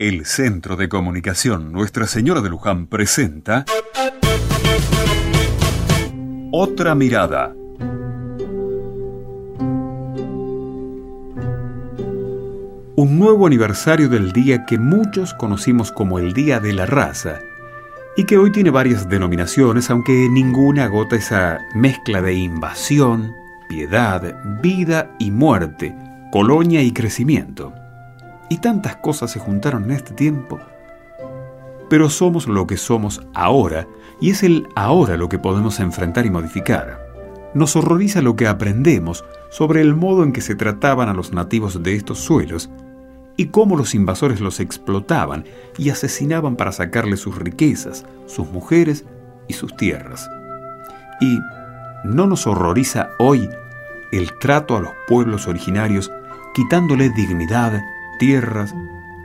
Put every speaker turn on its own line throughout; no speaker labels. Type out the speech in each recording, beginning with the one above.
El Centro de Comunicación Nuestra Señora de Luján presenta Otra Mirada. Un nuevo aniversario del día que muchos conocimos como el Día de la Raza y que hoy tiene varias denominaciones, aunque ninguna agota esa mezcla de invasión, piedad, vida y muerte, colonia y crecimiento y tantas cosas se juntaron en este tiempo. Pero somos lo que somos ahora, y es el ahora lo que podemos enfrentar y modificar. Nos horroriza lo que aprendemos sobre el modo en que se trataban a los nativos de estos suelos y cómo los invasores los explotaban y asesinaban para sacarles sus riquezas, sus mujeres y sus tierras. Y no nos horroriza hoy el trato a los pueblos originarios quitándole dignidad, tierras,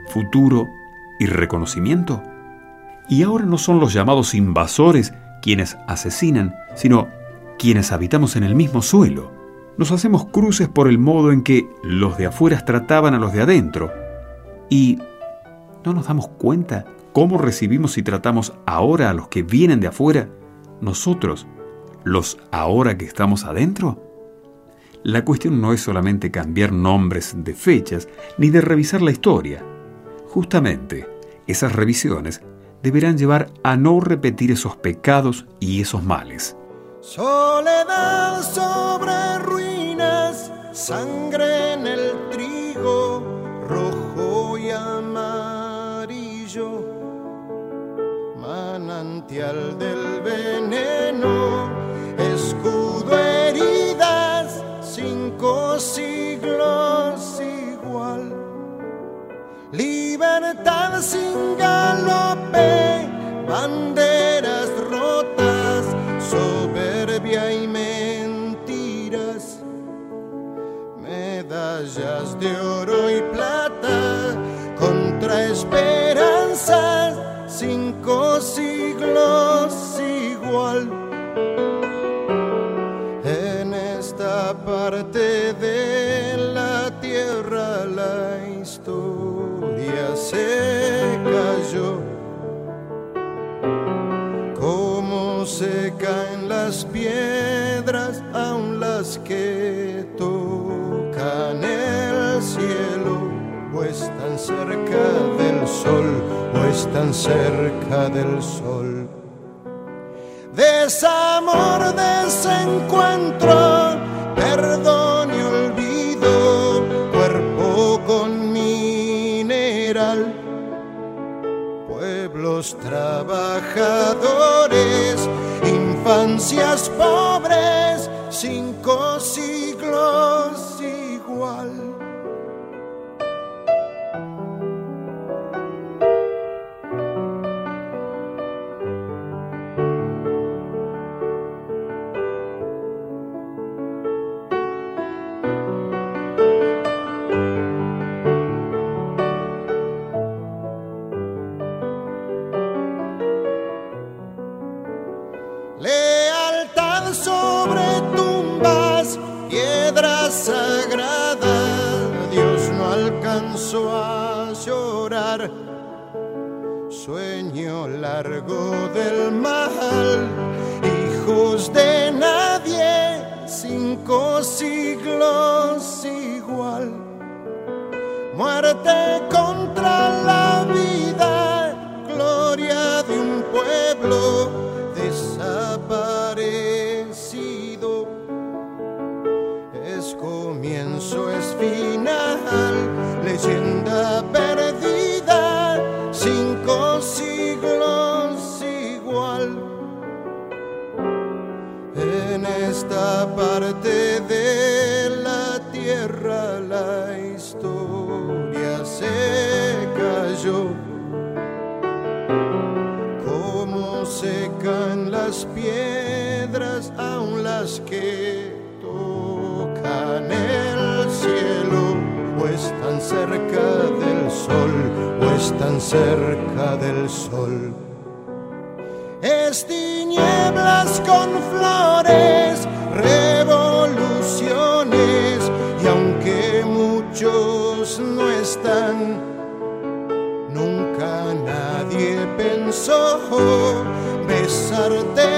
futuro y reconocimiento? Y ahora no son los llamados invasores quienes asesinan, sino quienes habitamos en el mismo suelo. Nos hacemos cruces por el modo en que los de afuera trataban a los de adentro. Y no nos damos cuenta cómo recibimos y tratamos ahora a los que vienen de afuera, nosotros, los ahora que estamos adentro. La cuestión no es solamente cambiar nombres de fechas ni de revisar la historia. Justamente, esas revisiones deberán llevar a no repetir esos pecados y esos males.
Soledad sobre ruinas, sangre en el trigo, rojo y amarillo, manantial del veneno, siglos igual. Libertad sin galope, banderas rotas, soberbia y mentiras, medallas de oro y plata contra esperanzas, cinco siglos igual parte historia se cayó. Como se caen las piedras, aun las que tocan el cielo, o están cerca del sol, o están cerca del sol. Desamor, desencuentro pueblos trabajadores, infancias pobres, cinco siglos igual. A llorar. Sueño largo del mal, hijos de nadie, cinco siglos igual. Muerte contra la historia se cayó. Como secan las piedras, aun las que tocan el cielo están cerca del sol o están cerca del sol. Es tinieblas con flores, muchos no están. Nunca nadie pensó besarte.